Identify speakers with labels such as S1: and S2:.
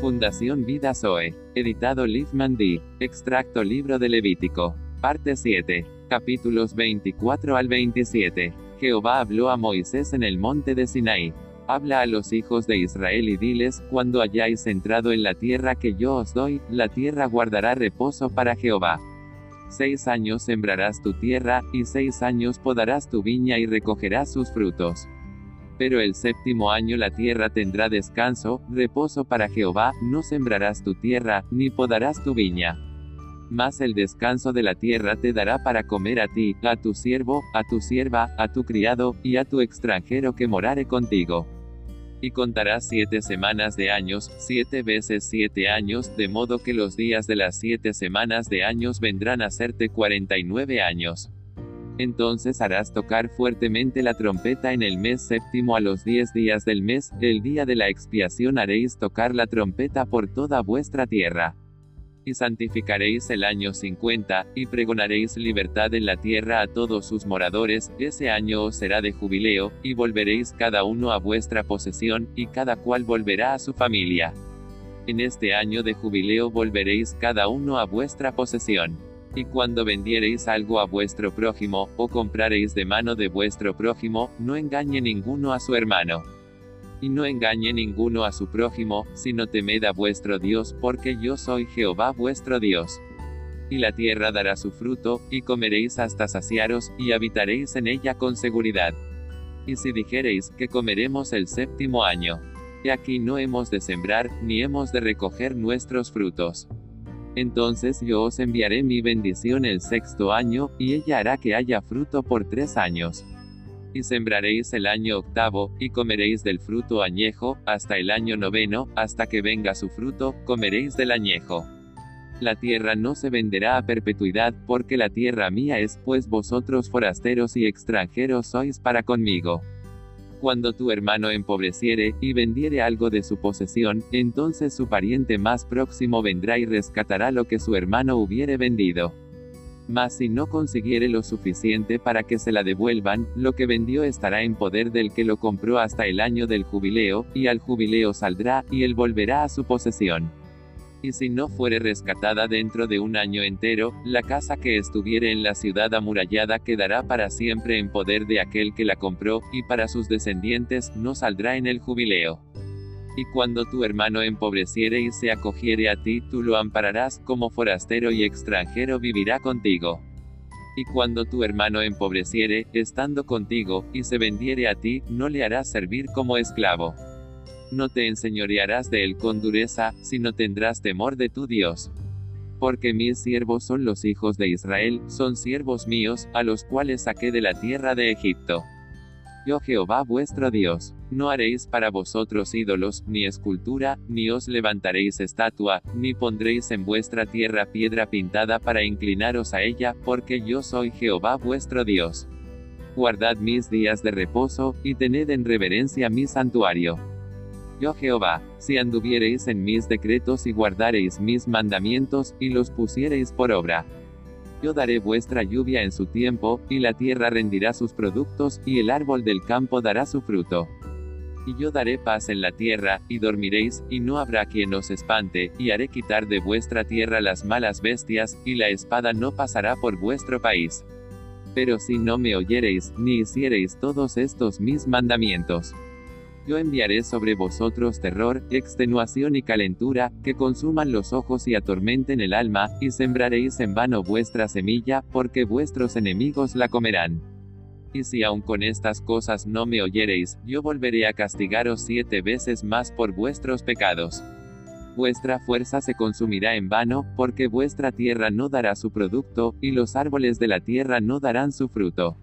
S1: Fundación Vida Zoe. Editado Liefman D. Extracto Libro de Levítico. Parte 7. Capítulos 24 al 27. Jehová habló a Moisés en el monte de Sinaí. Habla a los hijos de Israel y diles, cuando hayáis entrado en la tierra que yo os doy, la tierra guardará reposo para Jehová. Seis años sembrarás tu tierra, y seis años podarás tu viña y recogerás sus frutos. Pero el séptimo año la tierra tendrá descanso, reposo para Jehová, no sembrarás tu tierra, ni podarás tu viña. Mas el descanso de la tierra te dará para comer a ti, a tu siervo, a tu sierva, a tu criado, y a tu extranjero que morare contigo. Y contarás siete semanas de años, siete veces siete años, de modo que los días de las siete semanas de años vendrán a serte cuarenta y nueve años. Entonces harás tocar fuertemente la trompeta en el mes séptimo a los diez días del mes, el día de la expiación haréis tocar la trompeta por toda vuestra tierra y santificaréis el año 50, y pregonaréis libertad en la tierra a todos sus moradores, ese año os será de jubileo, y volveréis cada uno a vuestra posesión, y cada cual volverá a su familia. En este año de jubileo volveréis cada uno a vuestra posesión. Y cuando vendiereis algo a vuestro prójimo, o comprareis de mano de vuestro prójimo, no engañe ninguno a su hermano y no engañe ninguno a su prójimo, sino temed a vuestro Dios, porque yo soy Jehová vuestro Dios. Y la tierra dará su fruto, y comeréis hasta saciaros, y habitaréis en ella con seguridad. Y si dijereis, que comeremos el séptimo año, y aquí no hemos de sembrar, ni hemos de recoger nuestros frutos. Entonces yo os enviaré mi bendición el sexto año, y ella hará que haya fruto por tres años y sembraréis el año octavo, y comeréis del fruto añejo, hasta el año noveno, hasta que venga su fruto, comeréis del añejo. La tierra no se venderá a perpetuidad, porque la tierra mía es, pues vosotros forasteros y extranjeros sois para conmigo. Cuando tu hermano empobreciere, y vendiere algo de su posesión, entonces su pariente más próximo vendrá y rescatará lo que su hermano hubiere vendido. Mas si no consiguiere lo suficiente para que se la devuelvan, lo que vendió estará en poder del que lo compró hasta el año del jubileo, y al jubileo saldrá, y él volverá a su posesión. Y si no fuere rescatada dentro de un año entero, la casa que estuviere en la ciudad amurallada quedará para siempre en poder de aquel que la compró, y para sus descendientes, no saldrá en el jubileo. Y cuando tu hermano empobreciere y se acogiere a ti, tú lo ampararás, como forastero y extranjero vivirá contigo. Y cuando tu hermano empobreciere, estando contigo, y se vendiere a ti, no le harás servir como esclavo. No te enseñorearás de él con dureza, sino tendrás temor de tu Dios. Porque mis siervos son los hijos de Israel, son siervos míos, a los cuales saqué de la tierra de Egipto. Yo Jehová vuestro Dios. No haréis para vosotros ídolos, ni escultura, ni os levantaréis estatua, ni pondréis en vuestra tierra piedra pintada para inclinaros a ella, porque yo soy Jehová vuestro Dios. Guardad mis días de reposo, y tened en reverencia mi santuario. Yo Jehová, si anduviereis en mis decretos y guardareis mis mandamientos, y los pusiereis por obra. Yo daré vuestra lluvia en su tiempo, y la tierra rendirá sus productos, y el árbol del campo dará su fruto. Y yo daré paz en la tierra, y dormiréis, y no habrá quien os espante, y haré quitar de vuestra tierra las malas bestias, y la espada no pasará por vuestro país. Pero si no me oyereis, ni hiciereis todos estos mis mandamientos, yo enviaré sobre vosotros terror, extenuación y calentura, que consuman los ojos y atormenten el alma, y sembraréis en vano vuestra semilla, porque vuestros enemigos la comerán. Y si aun con estas cosas no me oyereis, yo volveré a castigaros siete veces más por vuestros pecados. Vuestra fuerza se consumirá en vano, porque vuestra tierra no dará su producto, y los árboles de la tierra no darán su fruto.